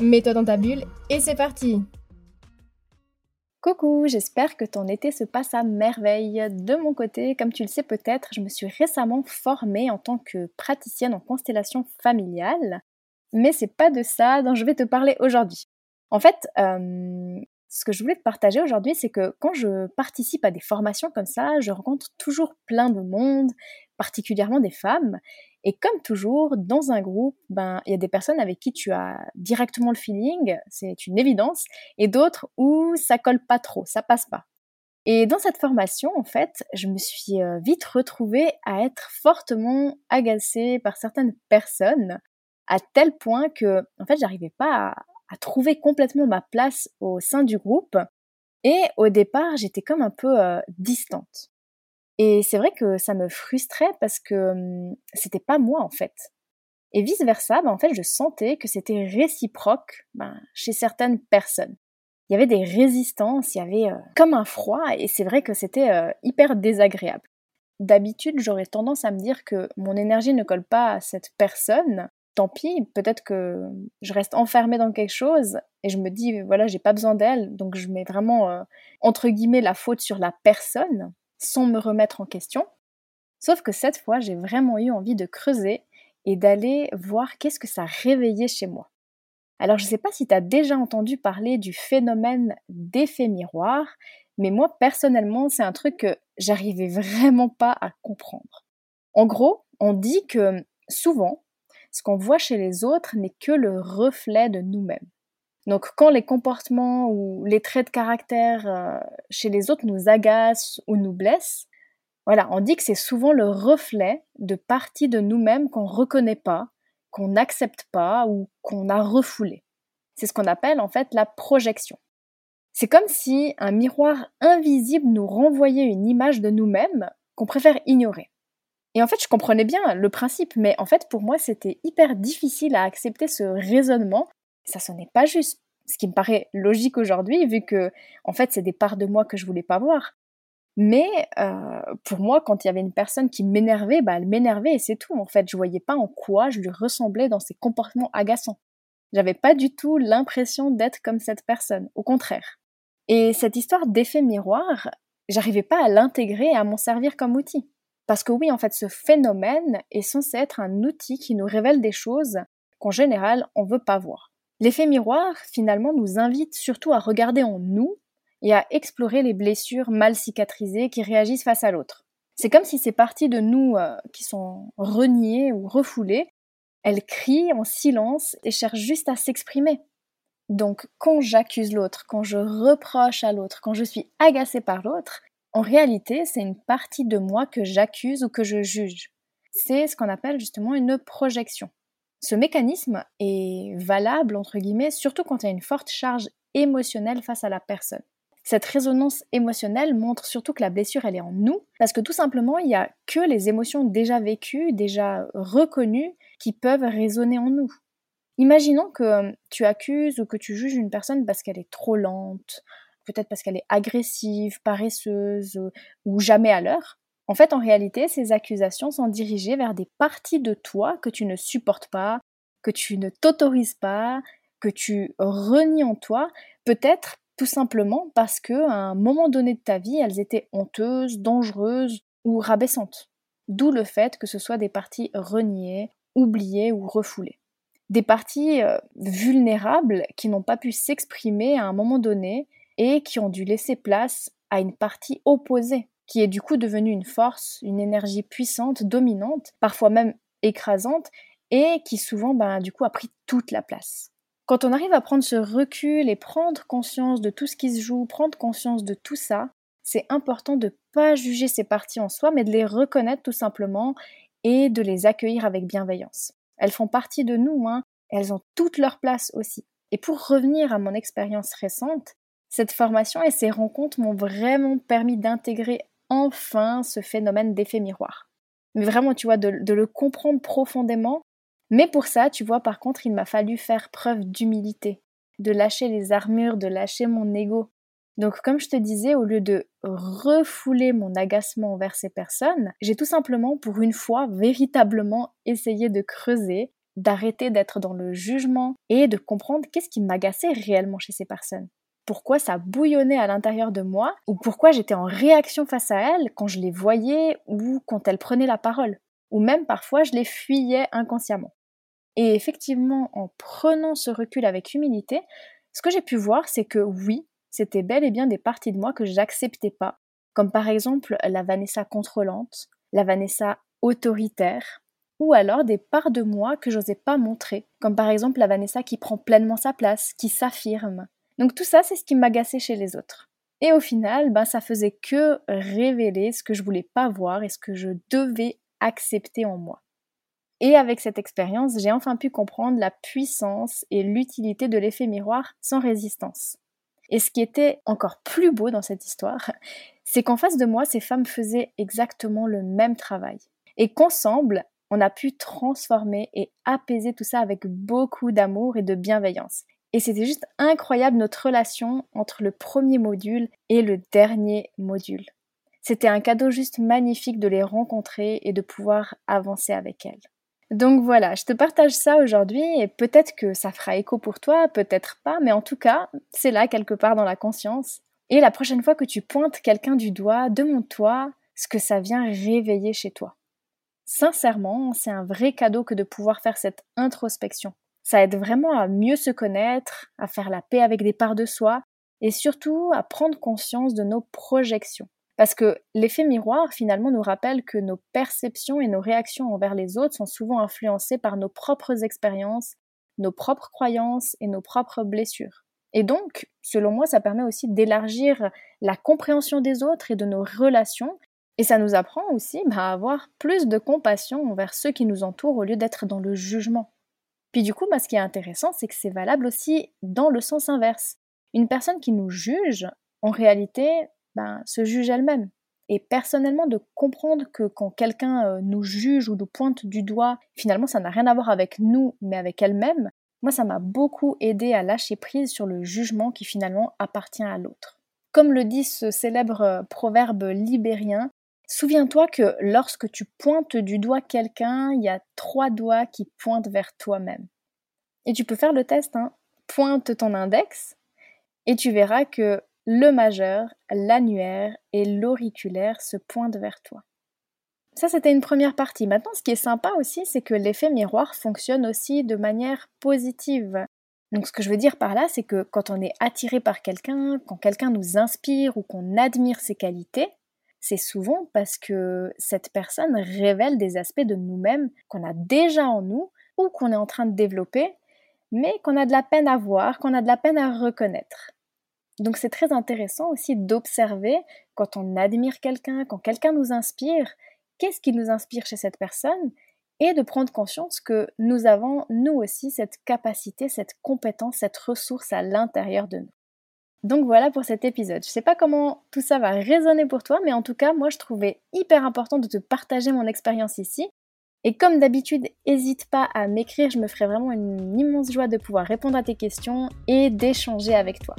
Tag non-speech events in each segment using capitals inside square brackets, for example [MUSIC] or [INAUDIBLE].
Mets-toi dans ta bulle et c'est parti Coucou, j'espère que ton été se passe à merveille. De mon côté, comme tu le sais peut-être, je me suis récemment formée en tant que praticienne en constellation familiale, mais c'est pas de ça dont je vais te parler aujourd'hui. En fait, euh, ce que je voulais te partager aujourd'hui, c'est que quand je participe à des formations comme ça, je rencontre toujours plein de monde, particulièrement des femmes, et comme toujours, dans un groupe, ben, il y a des personnes avec qui tu as directement le feeling, c'est une évidence, et d'autres où ça colle pas trop, ça passe pas. Et dans cette formation, en fait, je me suis euh, vite retrouvée à être fortement agacée par certaines personnes, à tel point que, en fait, j'arrivais pas à, trouver complètement ma place au sein du groupe. Et au départ, j'étais comme un peu euh, distante. Et c'est vrai que ça me frustrait parce que hum, c'était pas moi en fait. Et vice versa, ben, en fait, je sentais que c'était réciproque ben, chez certaines personnes. Il y avait des résistances, il y avait euh, comme un froid, et c'est vrai que c'était euh, hyper désagréable. D'habitude, j'aurais tendance à me dire que mon énergie ne colle pas à cette personne. Tant pis, peut-être que je reste enfermée dans quelque chose et je me dis, voilà, j'ai pas besoin d'elle, donc je mets vraiment, euh, entre guillemets, la faute sur la personne sans me remettre en question. Sauf que cette fois, j'ai vraiment eu envie de creuser et d'aller voir qu'est-ce que ça réveillait chez moi. Alors je ne sais pas si tu as déjà entendu parler du phénomène d'effet miroir, mais moi personnellement, c'est un truc que j'arrivais vraiment pas à comprendre. En gros, on dit que souvent, ce qu'on voit chez les autres n'est que le reflet de nous-mêmes. Donc quand les comportements ou les traits de caractère euh, chez les autres nous agacent ou nous blessent, voilà, on dit que c'est souvent le reflet de parties de nous-mêmes qu'on ne reconnaît pas, qu'on n'accepte pas ou qu'on a refoulé. C'est ce qu'on appelle en fait la projection. C'est comme si un miroir invisible nous renvoyait une image de nous-mêmes qu'on préfère ignorer. Et en fait, je comprenais bien le principe, mais en fait, pour moi, c'était hyper difficile à accepter ce raisonnement ça sonnait pas juste. Ce qui me paraît logique aujourd'hui, vu que, en fait, c'est des parts de moi que je voulais pas voir. Mais euh, pour moi, quand il y avait une personne qui m'énervait, bah, elle m'énervait et c'est tout. En fait, je voyais pas en quoi je lui ressemblais dans ses comportements agaçants. J'avais pas du tout l'impression d'être comme cette personne, au contraire. Et cette histoire d'effet miroir, j'arrivais pas à l'intégrer et à m'en servir comme outil. Parce que oui, en fait, ce phénomène est censé être un outil qui nous révèle des choses qu'en général, on veut pas voir. L'effet miroir, finalement, nous invite surtout à regarder en nous et à explorer les blessures mal cicatrisées qui réagissent face à l'autre. C'est comme si ces parties de nous euh, qui sont reniées ou refoulées, elles crient en silence et cherchent juste à s'exprimer. Donc quand j'accuse l'autre, quand je reproche à l'autre, quand je suis agacée par l'autre, en réalité, c'est une partie de moi que j'accuse ou que je juge. C'est ce qu'on appelle justement une projection. Ce mécanisme est valable, entre guillemets, surtout quand il y a une forte charge émotionnelle face à la personne. Cette résonance émotionnelle montre surtout que la blessure, elle est en nous, parce que tout simplement, il n'y a que les émotions déjà vécues, déjà reconnues, qui peuvent résonner en nous. Imaginons que tu accuses ou que tu juges une personne parce qu'elle est trop lente, peut-être parce qu'elle est agressive, paresseuse ou jamais à l'heure. En fait, en réalité, ces accusations sont dirigées vers des parties de toi que tu ne supportes pas, que tu ne t'autorises pas, que tu renies en toi, peut-être tout simplement parce que à un moment donné de ta vie, elles étaient honteuses, dangereuses ou rabaissantes. D'où le fait que ce soit des parties reniées, oubliées ou refoulées. Des parties euh, vulnérables qui n'ont pas pu s'exprimer à un moment donné et qui ont dû laisser place à une partie opposée qui est du coup devenue une force, une énergie puissante, dominante, parfois même écrasante, et qui souvent ben, du coup a pris toute la place. Quand on arrive à prendre ce recul et prendre conscience de tout ce qui se joue, prendre conscience de tout ça, c'est important de ne pas juger ces parties en soi, mais de les reconnaître tout simplement et de les accueillir avec bienveillance. Elles font partie de nous, hein, elles ont toute leur place aussi. Et pour revenir à mon expérience récente, cette formation et ces rencontres m'ont vraiment permis d'intégrer enfin ce phénomène d'effet miroir. Mais vraiment, tu vois, de, le comprendre profondément. Mais pour ça, tu vois, par contre, il m'a fallu faire preuve d'humilité, de lâcher les armures, de lâcher mon ego. Donc, comme je te disais, au lieu de refouler mon agacement envers ces personnes, j'ai tout simplement, pour une fois, véritablement essayé de creuser, d'arrêter d'être dans le jugement et de comprendre qu'est-ce qui m'agaçait réellement chez ces personnes. Pourquoi ça bouillonnait à l'intérieur de moi ou pourquoi j'étais en réaction face à elles quand je les voyais ou quand elles prenaient la parole. Ou même parfois je les fuyais inconsciemment. Et effectivement, en prenant ce recul avec humilité, ce que j'ai pu voir, c'est que oui, c'était bel et bien des parties de moi que j'acceptais pas, comme par exemple la Vanessa contrôlante, la Vanessa autoritaire, ou alors des parts de moi que j'osais pas montrer, comme par exemple la Vanessa qui prend pleinement sa place, qui s'affirme. Donc tout ça, c'est ce qui m'agaçait chez les autres. Et au final, ben, ça faisait que révéler ce que je voulais pas voir et ce que je devais accepter en moi. Et avec cette expérience, j'ai enfin pu comprendre la puissance et l'utilité de l'effet miroir sans résistance. Et ce qui était encore plus beau dans cette histoire, [LAUGHS] c'est qu'en face de moi, ces femmes faisaient exactement le même travail. Et qu'ensemble, on a pu transformer et apaiser tout ça avec beaucoup d'amour et de bienveillance. Et c'était juste incroyable notre relation entre le premier module et le dernier module. C'était un cadeau juste magnifique de les rencontrer et de pouvoir avancer avec elles. Donc voilà, je te partage ça aujourd'hui et peut-être que ça fera écho pour toi, peut-être pas, mais en tout cas, c'est là quelque part dans la conscience. Et la prochaine fois que tu pointes quelqu'un du doigt, demande-toi ce que ça vient réveiller chez toi. Sincèrement, c'est un vrai cadeau que de pouvoir faire cette introspection. Ça aide vraiment à mieux se connaître, à faire la paix avec des parts de soi et surtout à prendre conscience de nos projections. Parce que l'effet miroir, finalement, nous rappelle que nos perceptions et nos réactions envers les autres sont souvent influencées par nos propres expériences, nos propres croyances et nos propres blessures. Et donc, selon moi, ça permet aussi d'élargir la compréhension des autres et de nos relations et ça nous apprend aussi bah, à avoir plus de compassion envers ceux qui nous entourent au lieu d'être dans le jugement. Puis du coup, bah, ce qui est intéressant, c'est que c'est valable aussi dans le sens inverse. Une personne qui nous juge, en réalité, ben, se juge elle-même. Et personnellement, de comprendre que quand quelqu'un euh, nous juge ou nous pointe du doigt, finalement, ça n'a rien à voir avec nous, mais avec elle-même, moi, ça m'a beaucoup aidé à lâcher prise sur le jugement qui finalement appartient à l'autre. Comme le dit ce célèbre euh, proverbe libérien, Souviens-toi que lorsque tu pointes du doigt quelqu'un, il y a trois doigts qui pointent vers toi-même. Et tu peux faire le test, hein. pointe ton index et tu verras que le majeur, l'annuaire et l'auriculaire se pointent vers toi. Ça, c'était une première partie. Maintenant, ce qui est sympa aussi, c'est que l'effet miroir fonctionne aussi de manière positive. Donc, ce que je veux dire par là, c'est que quand on est attiré par quelqu'un, quand quelqu'un nous inspire ou qu'on admire ses qualités, c'est souvent parce que cette personne révèle des aspects de nous-mêmes qu'on a déjà en nous ou qu'on est en train de développer, mais qu'on a de la peine à voir, qu'on a de la peine à reconnaître. Donc c'est très intéressant aussi d'observer quand on admire quelqu'un, quand quelqu'un nous inspire, qu'est-ce qui nous inspire chez cette personne et de prendre conscience que nous avons nous aussi cette capacité, cette compétence, cette ressource à l'intérieur de nous. Donc voilà pour cet épisode. Je sais pas comment tout ça va résonner pour toi, mais en tout cas, moi je trouvais hyper important de te partager mon expérience ici. Et comme d'habitude, n'hésite pas à m'écrire, je me ferai vraiment une immense joie de pouvoir répondre à tes questions et d'échanger avec toi.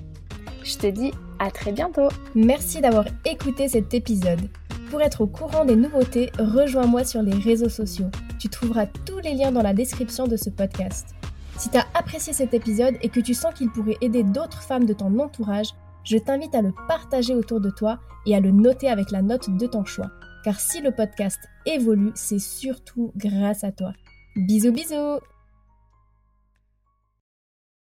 Je te dis à très bientôt. Merci d'avoir écouté cet épisode. Pour être au courant des nouveautés, rejoins-moi sur les réseaux sociaux. Tu trouveras tous les liens dans la description de ce podcast. Si tu as apprécié cet épisode et que tu sens qu'il pourrait aider d'autres femmes de ton entourage, je t'invite à le partager autour de toi et à le noter avec la note de ton choix. Car si le podcast évolue, c'est surtout grâce à toi. Bisous bisous